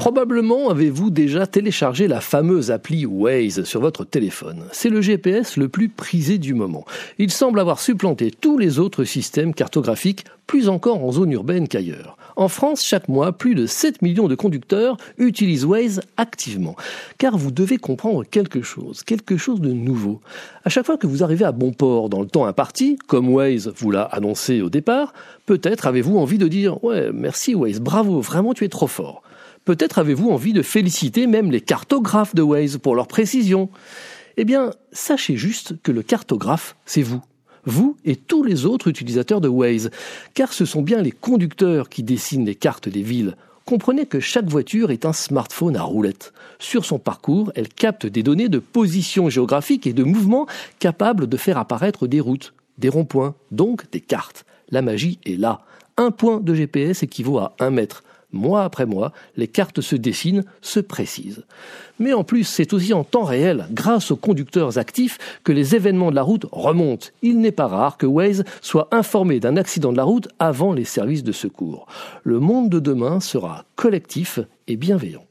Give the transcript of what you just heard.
Probablement avez-vous déjà téléchargé la fameuse appli Waze sur votre téléphone. C'est le GPS le plus prisé du moment. Il semble avoir supplanté tous les autres systèmes cartographiques, plus encore en zone urbaine qu'ailleurs. En France, chaque mois, plus de 7 millions de conducteurs utilisent Waze activement. Car vous devez comprendre quelque chose, quelque chose de nouveau. À chaque fois que vous arrivez à bon port dans le temps imparti, comme Waze vous l'a annoncé au départ, peut-être avez-vous envie de dire Ouais, merci Waze, bravo, vraiment tu es trop fort. Peut-être avez-vous envie de féliciter même les cartographes de Waze pour leur précision. Eh bien, sachez juste que le cartographe, c'est vous. Vous et tous les autres utilisateurs de Waze, car ce sont bien les conducteurs qui dessinent les cartes des villes. Comprenez que chaque voiture est un smartphone à roulettes. Sur son parcours, elle capte des données de position géographique et de mouvement capables de faire apparaître des routes, des ronds-points, donc des cartes. La magie est là. Un point de GPS équivaut à un mètre mois après mois, les cartes se dessinent, se précisent. Mais en plus, c'est aussi en temps réel, grâce aux conducteurs actifs, que les événements de la route remontent. Il n'est pas rare que Waze soit informé d'un accident de la route avant les services de secours. Le monde de demain sera collectif et bienveillant.